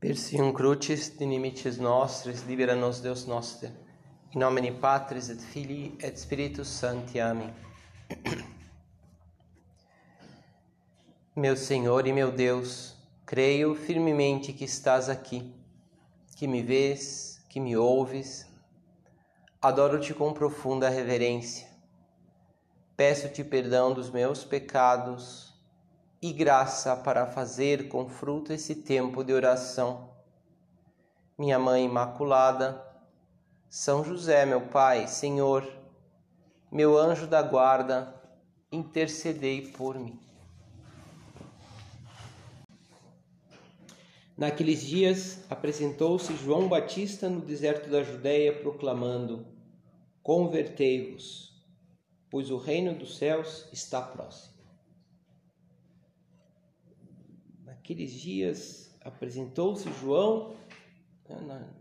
Persium crucis dinimites nostris, libera nos Deus noster. In nomine Patris et Filii et Spiritus Sancti. Amém. Meu Senhor e meu Deus, creio firmemente que estás aqui, que me vês, que me ouves. Adoro-te com profunda reverência. Peço-te perdão dos meus pecados e graça para fazer com fruto esse tempo de oração. Minha Mãe Imaculada, São José, meu Pai, Senhor, meu anjo da guarda, intercedei por mim. Naqueles dias apresentou-se João Batista no deserto da Judéia, proclamando: Convertei-vos, pois o reino dos céus está próximo. Naqueles dias apresentou-se João, né,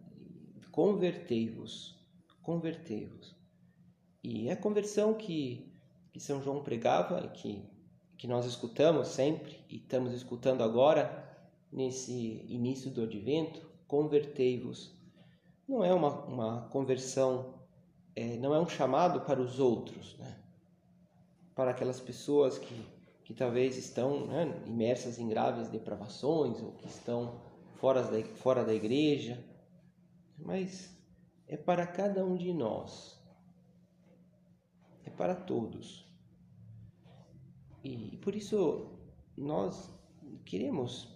convertei-vos, convertei-vos. E é a conversão que, que São João pregava, que, que nós escutamos sempre e estamos escutando agora, nesse início do advento, convertei-vos. Não é uma, uma conversão, é, não é um chamado para os outros, né? para aquelas pessoas que que talvez estão né, imersas em graves depravações ou que estão fora da, fora da igreja, mas é para cada um de nós, é para todos. E por isso nós queremos,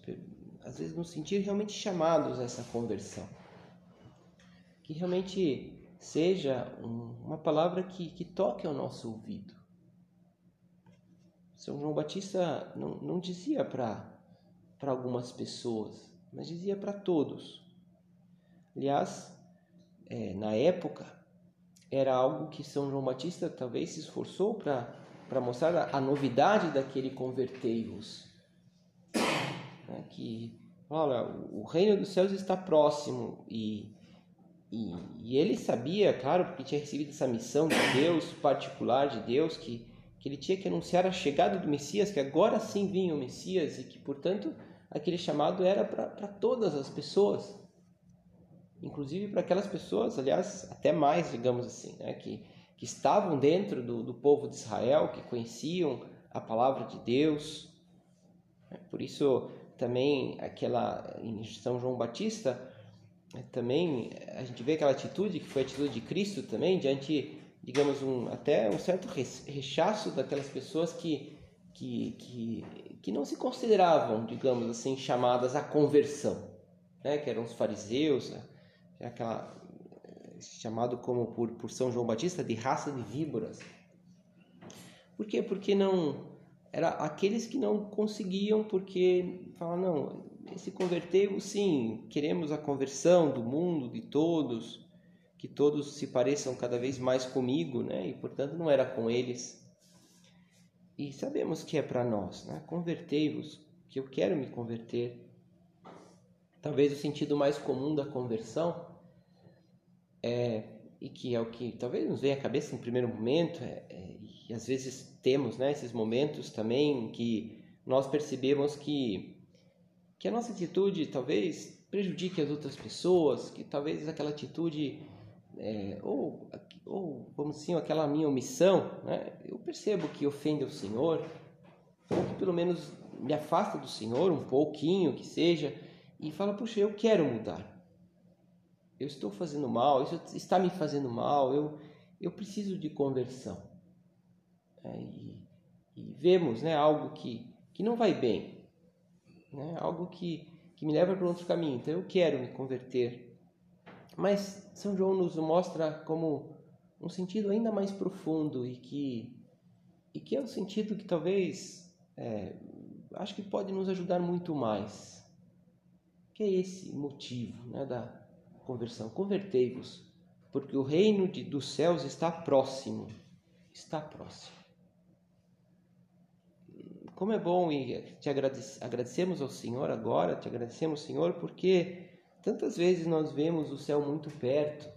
às vezes, nos sentir realmente chamados a essa conversão. Que realmente seja uma palavra que, que toque ao nosso ouvido são João Batista não, não dizia para algumas pessoas, mas dizia para todos. Aliás, é, na época, era algo que São João Batista talvez se esforçou para mostrar a, a, novidade daquele convertei-vos. Né, que, olha, o reino dos céus está próximo e, e, e ele sabia, claro, porque tinha recebido essa missão de Deus, particular de Deus, que que ele tinha que anunciar a chegada do Messias, que agora sim vinha o Messias e que, portanto, aquele chamado era para todas as pessoas, inclusive para aquelas pessoas, aliás, até mais, digamos assim, né, que, que estavam dentro do, do povo de Israel, que conheciam a palavra de Deus. Por isso, também, aquela em São João Batista, também a gente vê aquela atitude que foi a atitude de Cristo também diante digamos, um, até um certo rechaço daquelas pessoas que, que, que, que não se consideravam, digamos assim, chamadas à conversão, né? que eram os fariseus, né? aquela, chamado como por, por São João Batista de raça de víboras. Por quê? Porque não era aqueles que não conseguiam, porque falavam, não, esse converteu, sim, queremos a conversão do mundo, de todos, que todos se pareçam cada vez mais comigo, né? E portanto não era com eles. E sabemos que é para nós, né? Convertei-vos, que eu quero me converter. Talvez o sentido mais comum da conversão é e que é o que talvez nos venha à cabeça em primeiro momento, é, é, e às vezes temos né, esses momentos também que nós percebemos que, que a nossa atitude talvez prejudique as outras pessoas, que talvez aquela atitude é, ou, ou, vamos assim, aquela minha omissão, né? eu percebo que ofende o Senhor, ou que pelo menos me afasta do Senhor um pouquinho, que seja, e fala, puxa, eu quero mudar. Eu estou fazendo mal, isso está me fazendo mal, eu, eu preciso de conversão. É, e, e, vemos né, algo que, que não vai bem, né, algo que, que me leva para outro caminho, então eu quero me converter mas São João nos mostra como um sentido ainda mais profundo e que, e que é um sentido que talvez é, acho que pode nos ajudar muito mais. Que é esse motivo né, da conversão. Convertei-vos, porque o reino de, dos céus está próximo. Está próximo. Como é bom e te agradecemos ao Senhor agora, te agradecemos, Senhor, porque Tantas vezes nós vemos o céu muito perto.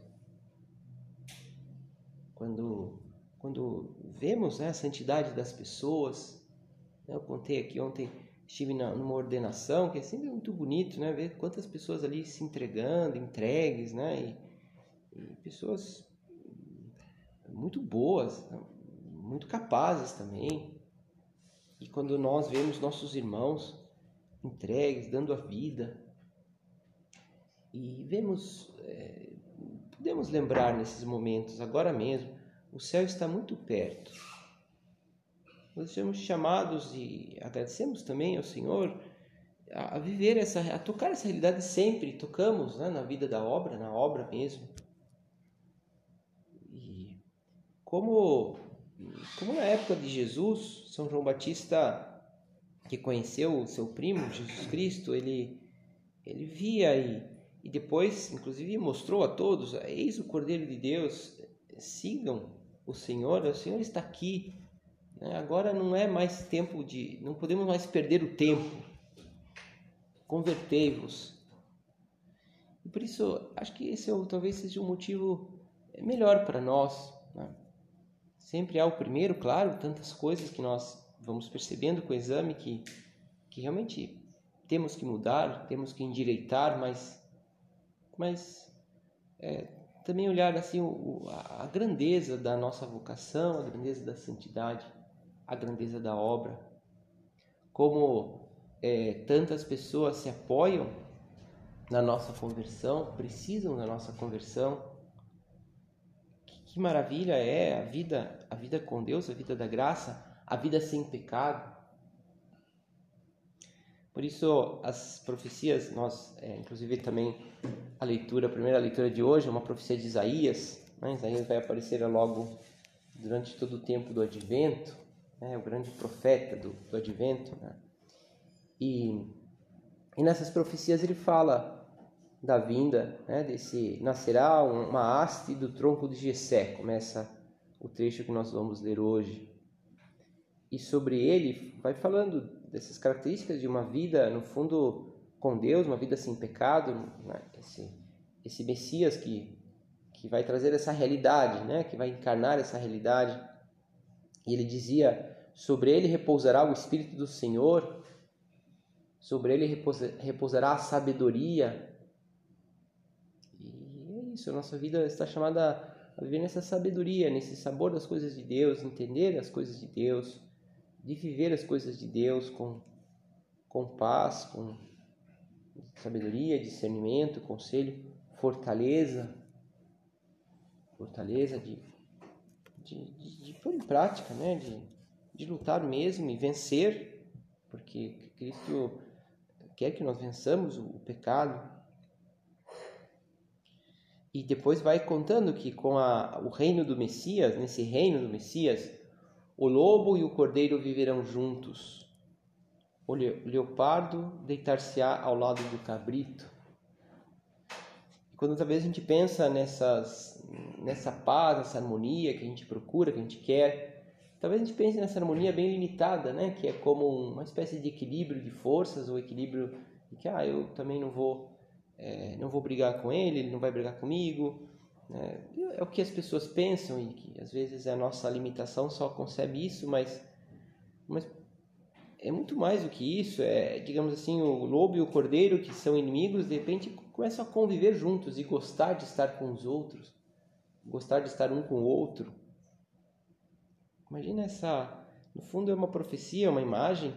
Quando, quando vemos né, a santidade das pessoas, né, eu contei aqui ontem estive numa ordenação, que é sempre muito bonito, né? Ver quantas pessoas ali se entregando, entregues, né? E, e pessoas muito boas, muito capazes também. E quando nós vemos nossos irmãos entregues, dando a vida, e vemos, é, podemos lembrar nesses momentos, agora mesmo, o céu está muito perto. Nós somos chamados e agradecemos também ao Senhor a, a viver essa, a tocar essa realidade sempre. Tocamos né, na vida da obra, na obra mesmo. E como, como na época de Jesus, São João Batista, que conheceu o seu primo, Jesus Cristo, ele, ele via e, e depois, inclusive, mostrou a todos: Eis o Cordeiro de Deus, sigam o Senhor, o Senhor está aqui né? Agora não é mais tempo de. Não podemos mais perder o tempo. Convertei-vos. E por isso, acho que esse é, talvez seja o um motivo melhor para nós. Né? Sempre há o primeiro, claro, tantas coisas que nós vamos percebendo com o exame que, que realmente temos que mudar, temos que endireitar, mas, mas é, também olhar assim o, a, grandeza da nossa vocação, a grandeza da santidade a grandeza da obra, como é, tantas pessoas se apoiam na nossa conversão, precisam da nossa conversão. Que, que maravilha é a vida, a vida com Deus, a vida da graça, a vida sem pecado. Por isso, as profecias, nós, é, inclusive também a leitura, a primeira leitura de hoje é uma profecia de Isaías. Né? Isaías vai aparecer logo durante todo o tempo do advento né, o grande profeta do, do advento. Né? E, e nessas profecias ele fala da vinda, né, desse nascerá uma haste do tronco de Jessé, começa o trecho que nós vamos ler hoje. E sobre ele vai falando dessas características de uma vida, no fundo, com Deus, uma vida sem pecado, né? esse, esse Messias que, que vai trazer essa realidade, né? que vai encarnar essa realidade. E ele dizia sobre ele repousará o Espírito do Senhor, sobre ele repousará a sabedoria. E é isso, a nossa vida está chamada a viver nessa sabedoria, nesse sabor das coisas de Deus, entender as coisas de Deus, de viver as coisas de Deus com, com paz, com sabedoria, discernimento, conselho, fortaleza, fortaleza de, de, de, de pôr em prática, né? de, de lutar mesmo e vencer, porque Cristo quer que nós vençamos o pecado. E depois vai contando que com a, o reino do Messias, nesse reino do Messias, o lobo e o cordeiro viverão juntos. O leopardo deitar-se-á ao lado do cabrito. E quando talvez a gente pensa nessas, nessa paz, nessa harmonia que a gente procura, que a gente quer, Talvez a gente pense nessa harmonia bem limitada, né? Que é como uma espécie de equilíbrio de forças, ou equilíbrio de que, ah, eu também não vou, é, não vou brigar com ele, ele não vai brigar comigo. Né? É o que as pessoas pensam e que às vezes a nossa limitação só concebe isso, mas, mas é muito mais do que isso. É, digamos assim, o lobo e o cordeiro, que são inimigos, de repente começam a conviver juntos e gostar de estar com os outros, gostar de estar um com o outro. Imagina essa, no fundo é uma profecia, uma imagem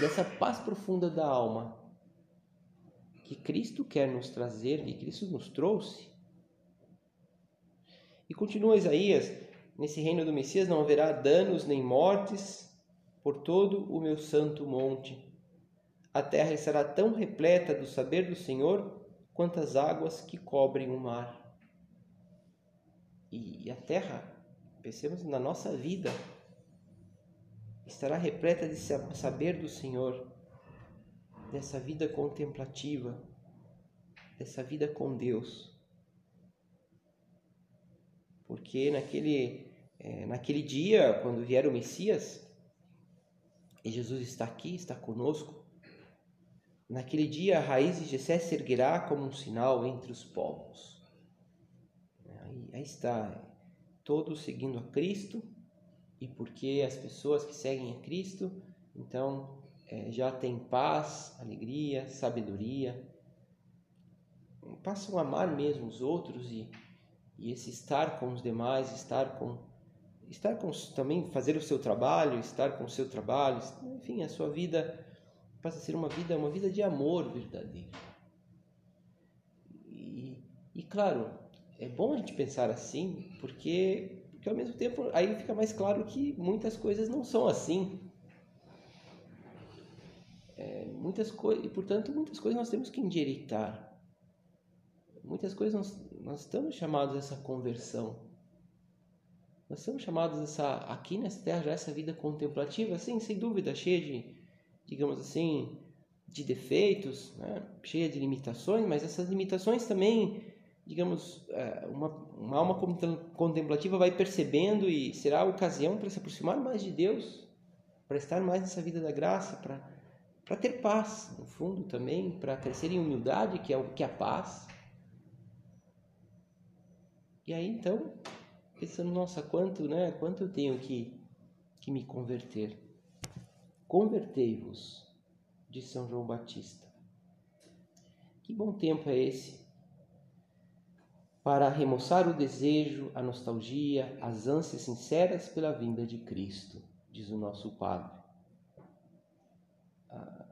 dessa paz profunda da alma que Cristo quer nos trazer, que Cristo nos trouxe. E continua Isaías: nesse reino do Messias não haverá danos nem mortes por todo o meu santo monte. A terra estará tão repleta do saber do Senhor quanto as águas que cobrem o mar. E a terra pensemos na nossa vida, estará repleta de saber do Senhor, dessa vida contemplativa, dessa vida com Deus. Porque naquele, é, naquele dia, quando vier o Messias, e Jesus está aqui, está conosco, naquele dia a raiz de Jessé se erguerá como um sinal entre os povos. Aí, aí está, todos seguindo a Cristo e porque as pessoas que seguem a Cristo, então é, já têm paz, alegria, sabedoria, passam a amar mesmo os outros e, e esse estar com os demais, estar com estar com também fazer o seu trabalho, estar com o seu trabalho, enfim, a sua vida passa a ser uma vida uma vida de amor verdadeiro. E, e claro, é bom a gente pensar assim, porque porque ao mesmo tempo aí fica mais claro que muitas coisas não são assim. É, muitas coisas e portanto muitas coisas nós temos que endireitar muitas coisas nós, nós estamos chamados a essa conversão. Nós estamos chamados a essa, aqui nessa terra já essa vida contemplativa, sim, sem dúvida, cheia de, digamos assim, de defeitos, né? cheia de limitações, mas essas limitações também, digamos, é, uma, uma alma contemplativa vai percebendo e será a ocasião para se aproximar mais de Deus, para estar mais nessa vida da graça, para, para ter paz, no fundo também, para crescer em humildade, que é o que é a paz. E aí então, pensando, nossa, quanto, né, quanto eu tenho que, que me converter? Convertei-vos, de São João Batista. Que bom tempo é esse para remoçar o desejo, a nostalgia, as ânsias sinceras pela vinda de Cristo, diz o nosso Padre. Ah,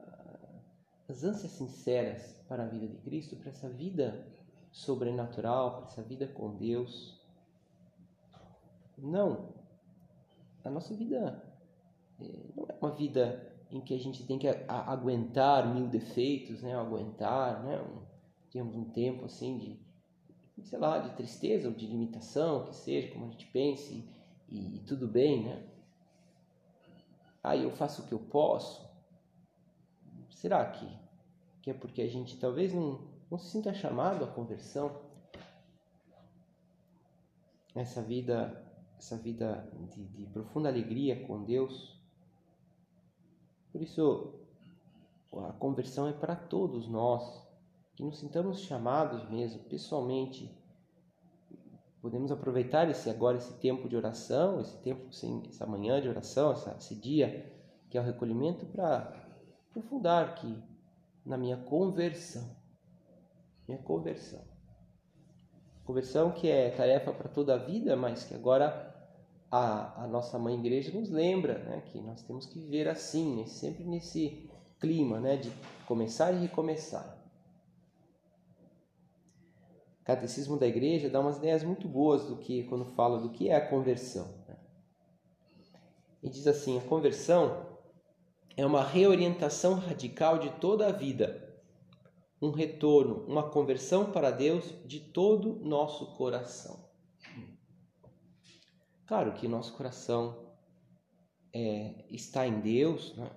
as ânsias sinceras para a vida de Cristo, para essa vida sobrenatural, para essa vida com Deus. Não. A nossa vida é, não é uma vida em que a gente tem que aguentar mil defeitos, né? Aguentar, né? Um, temos um tempo assim de, sei lá, de tristeza ou de limitação, que seja, como a gente pense, e, e tudo bem, né? Ah, eu faço o que eu posso. Será que, que é porque a gente talvez não, não se sinta chamado à conversão. Essa vida, essa vida de, de profunda alegria com Deus. Por isso, a conversão é para todos nós, que nos sintamos chamados mesmo, pessoalmente. Podemos aproveitar esse agora esse tempo de oração, esse tempo, essa manhã de oração, esse dia que é o recolhimento para aprofundar que na minha conversão minha conversão. Conversão que é tarefa para toda a vida, mas que agora a, a nossa mãe igreja nos lembra né, que nós temos que viver assim, né, sempre nesse clima né, de começar e recomeçar. O Catecismo da Igreja dá umas ideias muito boas do que quando fala do que é a conversão. Né? E diz assim: a conversão é uma reorientação radical de toda a vida um retorno, uma conversão para Deus de todo nosso coração. Claro que nosso coração é, está em Deus, né?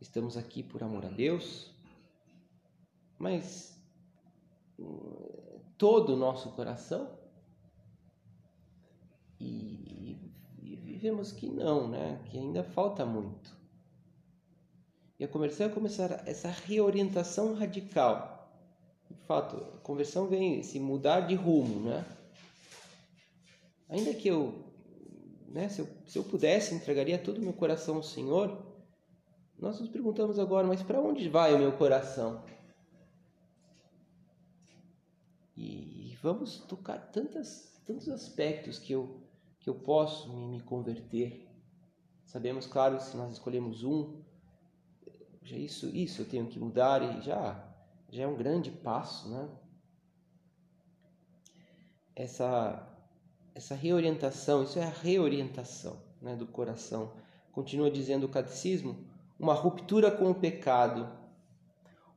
estamos aqui por amor a Deus, mas todo o nosso coração e, e vivemos que não, né? que ainda falta muito. E a conversão é começar essa reorientação radical. De fato, a conversão vem se mudar de rumo, né? Ainda que eu, né, se eu, se eu pudesse, entregaria todo o meu coração ao Senhor, nós nos perguntamos agora, mas para onde vai o meu coração? E, e vamos tocar tantas, tantos aspectos que eu, que eu posso me, me converter. Sabemos, claro, se nós escolhemos um, já isso, isso eu tenho que mudar e já, já é um grande passo, né? Essa, essa reorientação, isso é a reorientação né, do coração. Continua dizendo o catecismo, uma ruptura com o pecado,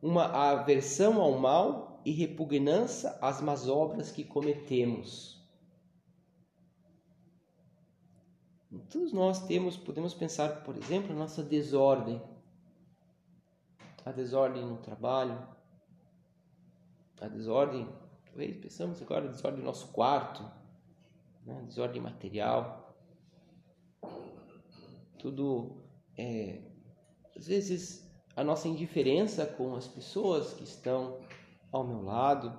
uma aversão ao mal e repugnância às más obras que cometemos. Todos nós temos, podemos pensar, por exemplo, a nossa desordem a desordem no trabalho, a desordem, talvez pensamos agora a desordem no nosso quarto, né? desordem material, tudo é, às vezes a nossa indiferença com as pessoas que estão ao meu lado,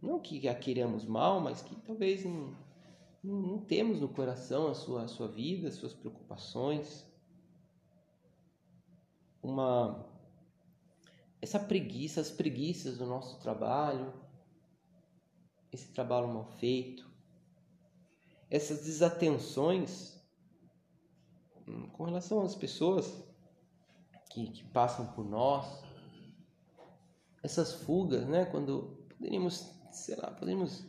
não que a queiramos mal, mas que talvez não, não, não temos no coração a sua, a sua vida, as suas preocupações uma essa preguiça, as preguiças do nosso trabalho, esse trabalho mal feito, essas desatenções hum, com relação às pessoas que, que passam por nós, essas fugas, né? Quando poderíamos, sei lá, poderíamos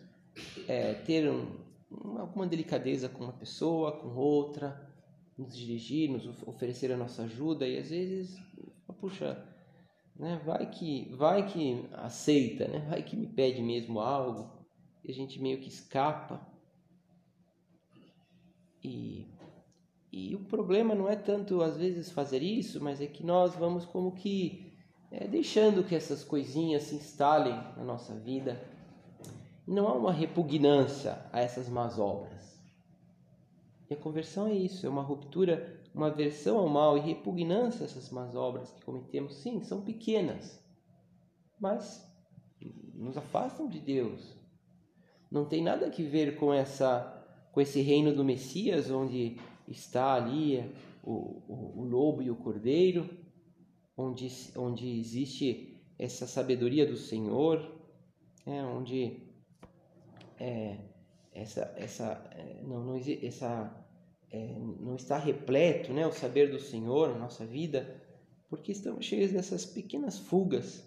é, ter um, alguma delicadeza com uma pessoa, com outra, nos dirigir, nos oferecer a nossa ajuda e às vezes, puxa, né? Vai que, vai que aceita, né? Vai que me pede mesmo algo e a gente meio que escapa. E, e o problema não é tanto às vezes fazer isso, mas é que nós vamos como que é, deixando que essas coisinhas se instalem na nossa vida. Não há uma repugnância a essas más obras. E a conversão é isso, é uma ruptura uma aversão ao mal e repugnância a essas más obras que cometemos, sim, são pequenas, mas nos afastam de Deus. Não tem nada a ver com essa com esse reino do Messias, onde está ali o, o, o lobo e o cordeiro, onde, onde existe essa sabedoria do Senhor, é, onde é, essa, essa, é, não, não, essa é, não está repleto né, o saber do Senhor na nossa vida, porque estamos cheios dessas pequenas fugas.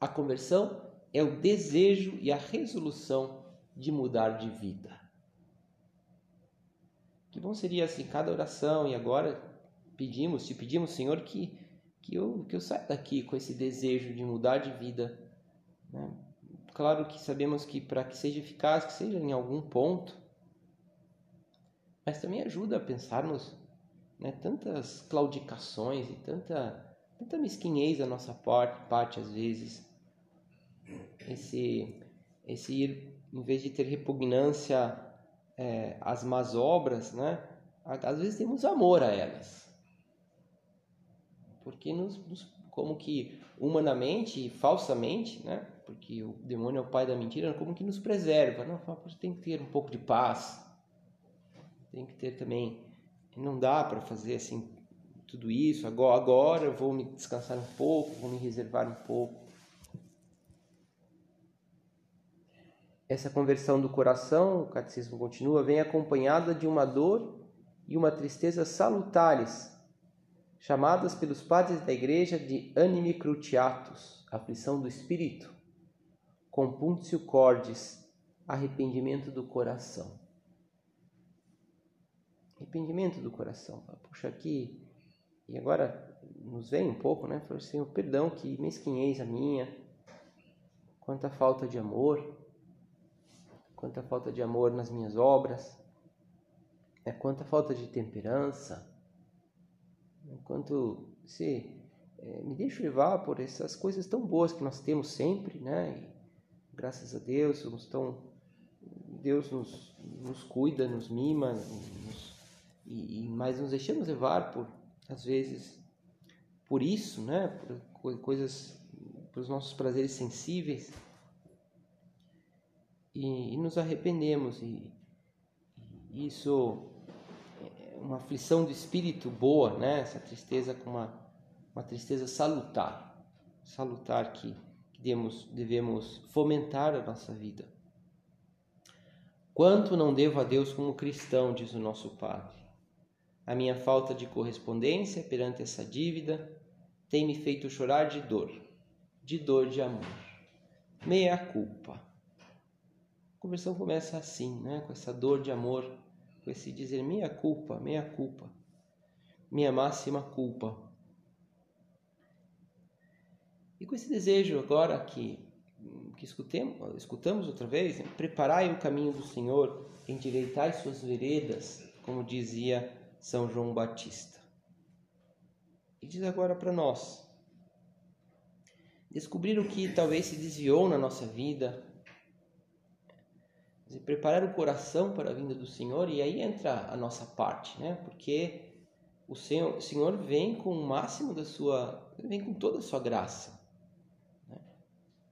A conversão é o desejo e a resolução de mudar de vida. Que bom seria assim cada oração e agora pedimos, te pedimos, Senhor, que que eu que eu saia daqui com esse desejo de mudar de vida, né? Claro que sabemos que para que seja eficaz, que seja em algum ponto, mas também ajuda a pensarmos né, tantas claudicações e tanta, tanta mesquinhez da nossa parte, parte às vezes. Esse, esse ir, em vez de ter repugnância é, às más obras, né, às vezes temos amor a elas. Porque nos, nos como que humanamente e falsamente, né, porque o demônio é o pai da mentira, como que nos preserva. Não, tem que ter um pouco de paz, tem que ter também. Não dá para fazer assim tudo isso. Agora, agora eu vou me descansar um pouco, vou me reservar um pouco. Essa conversão do coração, o catecismo continua, vem acompanhada de uma dor e uma tristeza salutares, chamadas pelos padres da igreja de anime cruciatus, aflição do espírito compunctio cordis, arrependimento do coração. Arrependimento do coração. Puxa, aqui. E agora nos vem um pouco, né? Falei, Senhor, perdão, que mesquinhez a minha. Quanta falta de amor. Quanta falta de amor nas minhas obras. É, quanta falta de temperança. Quanto se é, me deixo levar por essas coisas tão boas que nós temos sempre, né? Graças a Deus, somos tão, Deus nos, nos cuida, nos mima, nos, e, e, mas nos deixamos levar por, às vezes, por isso, né? por coisas, pelos nossos prazeres sensíveis, e, e nos arrependemos, e, e isso é uma aflição do espírito boa, né? essa tristeza com uma, uma tristeza salutar, salutar que devemos, devemos fomentar a nossa vida. Quanto não devo a Deus como cristão, diz o nosso Padre. A minha falta de correspondência perante essa dívida tem me feito chorar de dor, de dor de amor. Meia culpa. A conversão começa assim, né? com essa dor de amor, com esse dizer meia culpa, meia culpa, minha máxima culpa. E com esse desejo agora que, que escutemos, escutamos outra vez, preparai o caminho do Senhor, endireitai suas veredas, como dizia São João Batista. E diz agora para nós, descobrir o que talvez se desviou na nossa vida, preparar o coração para a vinda do Senhor, e aí entra a nossa parte, né? Porque o Senhor, o Senhor vem com o máximo da sua, vem com toda a sua graça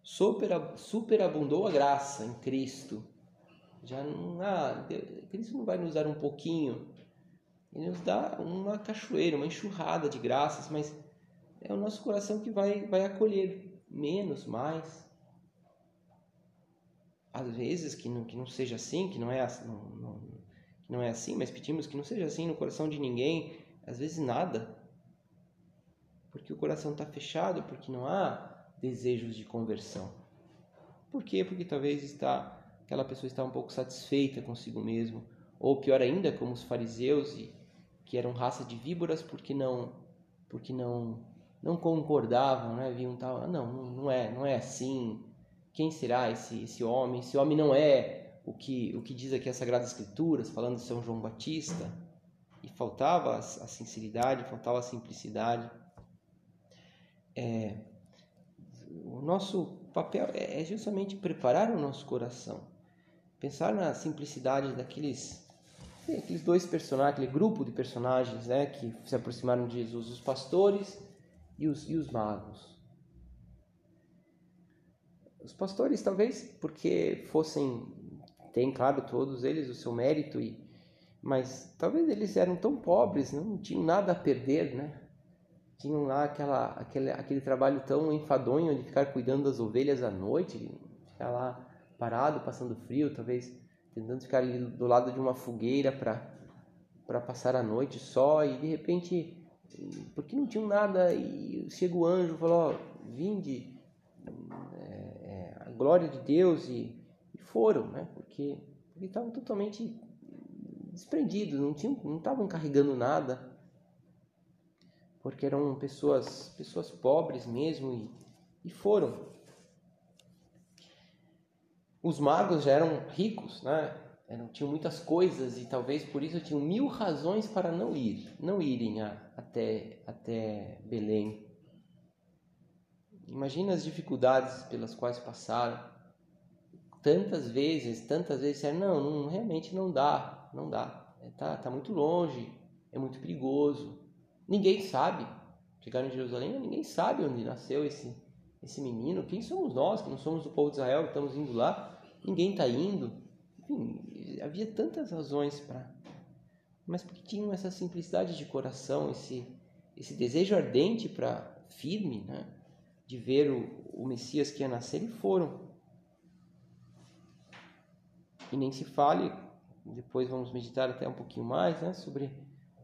superabundou a graça em Cristo. Já não, ah, Cristo não vai nos dar um pouquinho. Ele nos dá uma cachoeira, uma enxurrada de graças, mas é o nosso coração que vai, vai acolher menos, mais. Às vezes que não, que não seja assim, que não é, não, não, que não é assim, mas pedimos que não seja assim no coração de ninguém, às vezes nada. Porque o coração está fechado, porque não há desejos de conversão. Por quê? Porque talvez está aquela pessoa está um pouco satisfeita consigo mesmo, ou pior ainda, como os fariseus que eram raça de víboras porque não porque não não concordavam, né? Viam tal, ah, não, não é, não é assim. Quem será esse esse homem? Esse homem não é o que o que diz aqui as sagradas escrituras, falando de São João Batista. E faltava a, sinceridade, faltava a simplicidade. É, o nosso papel é, é justamente preparar o nosso coração, pensar na simplicidade daqueles aqueles dois personagens, aquele grupo de personagens né, que se aproximaram de Jesus, os pastores e os, e os magos. Os pastores, talvez porque fossem, tem claro todos eles o seu mérito, e, mas talvez eles eram tão pobres, não tinham nada a perder, né? Tinham lá aquela, aquele, aquele trabalho tão enfadonho de ficar cuidando das ovelhas à noite, ficar lá parado, passando frio, talvez tentando ficar ali do lado de uma fogueira para passar a noite só, e de repente, porque não tinham nada, e chega o anjo e falou: ó, vinde, é, é, a glória de Deus, e, e foram, né? Porque, porque estavam totalmente desprendidos, não tinham, não estavam carregando nada, porque eram pessoas, pessoas pobres mesmo, e, e foram. Os magos já eram ricos, né? Eram, tinham muitas coisas e talvez por isso tinham mil razões para não ir, não irem a, até, até Belém. Imagina as dificuldades pelas quais passaram. Tantas vezes, tantas vezes disseram, não, não, realmente não dá, não dá. É, tá, tá muito longe, é muito perigoso. Ninguém sabe. Chegaram em Jerusalém, ninguém sabe onde nasceu esse, esse menino. Quem somos nós que não somos do povo de Israel que estamos indo lá? ninguém está indo. Enfim, havia tantas razões para. Mas porque tinham essa simplicidade de coração, esse, esse desejo ardente para firme, né? De ver o, o Messias que ia nascer e foram. E nem se fale, depois vamos meditar até um pouquinho mais, né? Sobre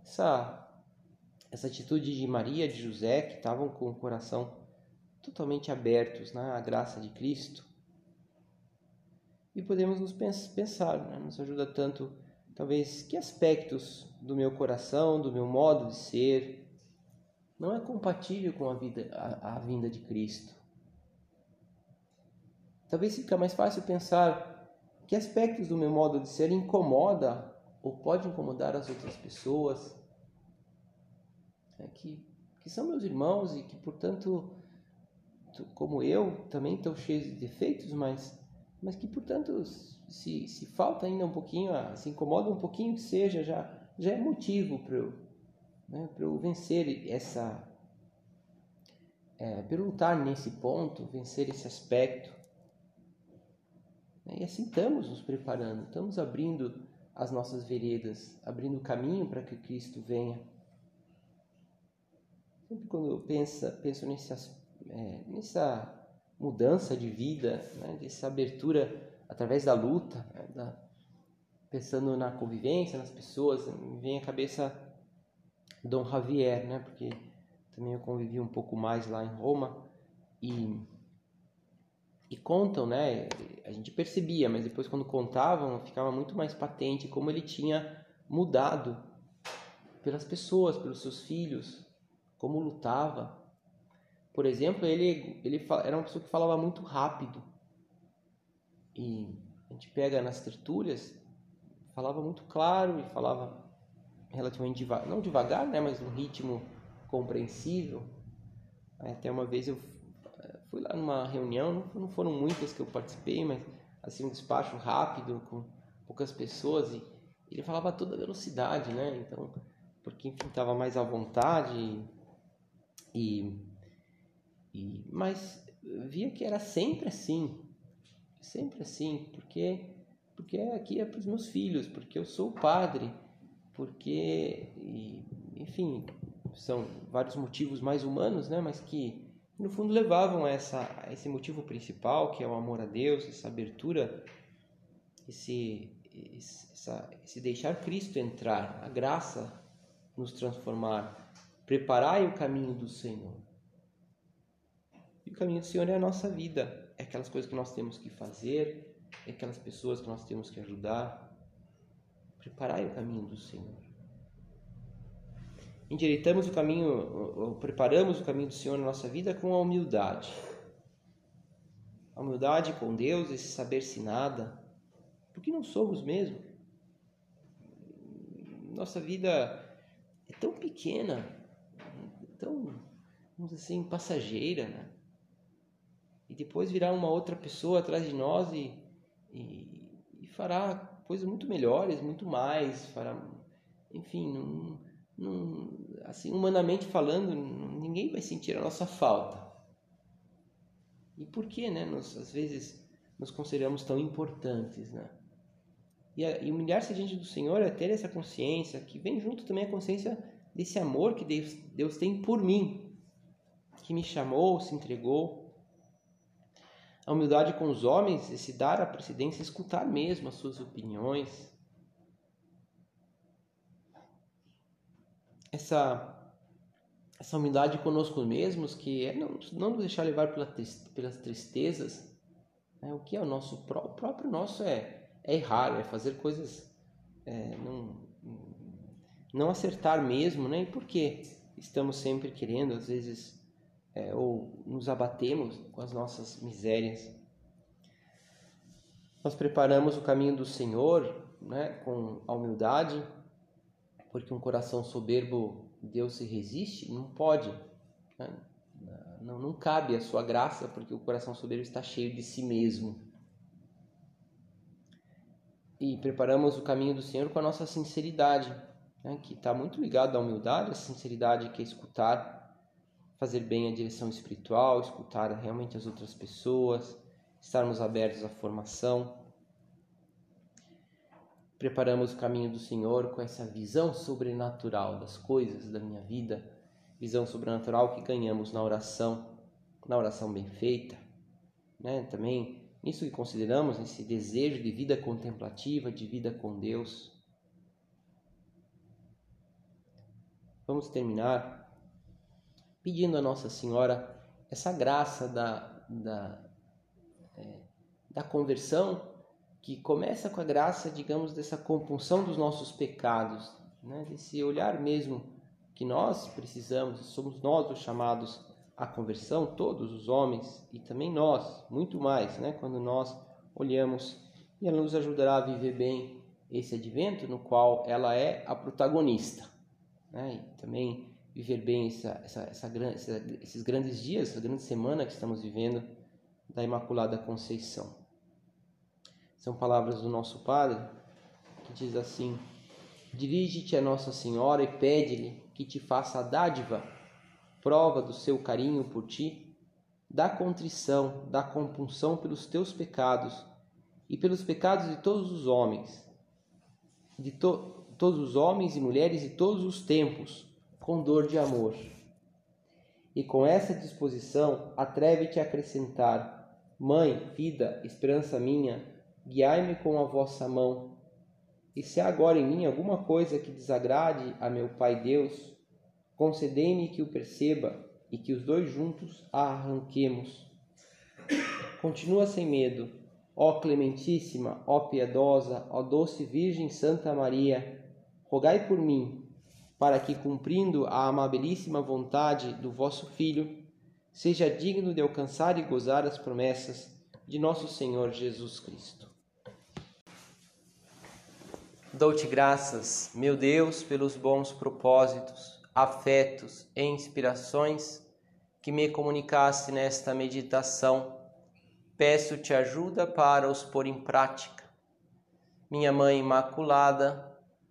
essa, essa atitude de Maria, de José, que estavam com o coração totalmente abertos né? à graça de Cristo e podemos nos pensar, né? nos ajuda tanto, talvez, que aspectos do meu coração, do meu modo de ser, não é compatível com a, vida, a, a vinda de Cristo. Talvez fica mais fácil pensar que aspectos do meu modo de ser incomoda ou pode incomodar as outras pessoas, é que, que são meus irmãos e que, portanto, como eu, também estão cheios de defeitos, mas mas que, portanto, se, se falta ainda um pouquinho, se incomoda um pouquinho que seja, já, já é motivo para eu, né, eu vencer essa. É, para eu lutar nesse ponto, vencer esse aspecto. E assim estamos nos preparando, estamos abrindo as nossas veredas, abrindo o caminho para que Cristo venha. Sempre quando eu penso, penso nesse, é, nessa mudança de vida, né, dessa abertura através da luta, né, da, pensando na convivência, nas pessoas, me vem à cabeça Dom Javier, né, porque também eu convivi um pouco mais lá em Roma e e contam, né? A gente percebia, mas depois quando contavam ficava muito mais patente como ele tinha mudado pelas pessoas, pelos seus filhos, como lutava, por exemplo, ele, ele era uma pessoa que falava muito rápido. E a gente pega nas tertúlias, falava muito claro e falava relativamente devagar, não devagar, né, mas num ritmo compreensível. Até uma vez eu eh, fui lá numa reunião, não foram muitas que eu participei, mas assim um despacho rápido com poucas pessoas e ele falava a toda velocidade, né? Então, porque enfim estava mais à vontade e e, mas via que era sempre assim, sempre assim, porque porque aqui é para os meus filhos, porque eu sou padre, porque, enfim, são vários motivos mais humanos, né? Mas que no fundo levavam a, essa, a esse motivo principal, que é o amor a Deus, essa abertura, esse, essa, esse deixar Cristo entrar, a graça nos transformar, preparar o caminho do Senhor. E o caminho do Senhor é a nossa vida, é aquelas coisas que nós temos que fazer, é aquelas pessoas que nós temos que ajudar. Preparai o caminho do Senhor. Endireitamos o caminho, preparamos o caminho do Senhor na nossa vida com a humildade. A humildade com Deus, esse saber-se nada, porque não somos mesmo. Nossa vida é tão pequena, tão, vamos dizer assim, passageira, né? E depois virá uma outra pessoa atrás de nós e, e, e fará coisas muito melhores, muito mais, fará, enfim, assim, humanamente falando, ninguém vai sentir a nossa falta. E por que, né? Nós, às vezes, nos consideramos tão importantes, né? E humilhar-se diante do Senhor é ter essa consciência, que vem junto também a consciência desse amor que Deus, Deus tem por mim, que me chamou, se entregou. A humildade com os homens é se dar a precedência, escutar mesmo as suas opiniões. Essa essa humildade conosco mesmos, que é não, não nos deixar levar pela, pelas tristezas. Né? O que é o nosso o próprio nosso é, é errar, é fazer coisas é, não, não acertar mesmo, né? E por que estamos sempre querendo, às vezes, é, ou nos abatemos com as nossas misérias. Nós preparamos o caminho do Senhor né, com a humildade, porque um coração soberbo Deus se resiste, não pode, né? não, não cabe a sua graça, porque o coração soberbo está cheio de si mesmo. E preparamos o caminho do Senhor com a nossa sinceridade, né? que está muito ligado à humildade, a sinceridade que é escutar, fazer bem a direção espiritual, escutar realmente as outras pessoas, estarmos abertos à formação. Preparamos o caminho do Senhor com essa visão sobrenatural das coisas da minha vida, visão sobrenatural que ganhamos na oração, na oração bem feita, né? Também nisso que consideramos esse desejo de vida contemplativa, de vida com Deus. Vamos terminar pedindo a Nossa Senhora essa graça da, da, é, da conversão, que começa com a graça, digamos, dessa compunção dos nossos pecados, né? desse olhar mesmo que nós precisamos, somos nós os chamados à conversão, todos os homens e também nós, muito mais, né? quando nós olhamos e ela nos ajudará a viver bem esse advento no qual ela é a protagonista né? E também viver bem essa, essa, essa, esses grandes dias, essa grande semana que estamos vivendo da Imaculada Conceição. São palavras do nosso Padre que diz assim: Dirige-te a Nossa Senhora e pede-lhe que te faça a dádiva, prova do seu carinho por ti, da contrição, da compunção pelos teus pecados e pelos pecados de todos os homens, de to todos os homens e mulheres e todos os tempos, com dor de amor. E com essa disposição, atreve-te a acrescentar: Mãe, vida, esperança minha, guiai-me com a vossa mão. E se há agora em mim alguma coisa que desagrade a meu Pai Deus, concedei-me que o perceba e que os dois juntos a arranquemos. Continua sem medo, ó Clementíssima, ó Piedosa, ó Doce Virgem Santa Maria rogai por mim, para que, cumprindo a amabilíssima vontade do vosso Filho, seja digno de alcançar e gozar as promessas de nosso Senhor Jesus Cristo. Dou-te graças, meu Deus, pelos bons propósitos, afetos e inspirações que me comunicaste nesta meditação. Peço-te ajuda para os pôr em prática. Minha Mãe Imaculada,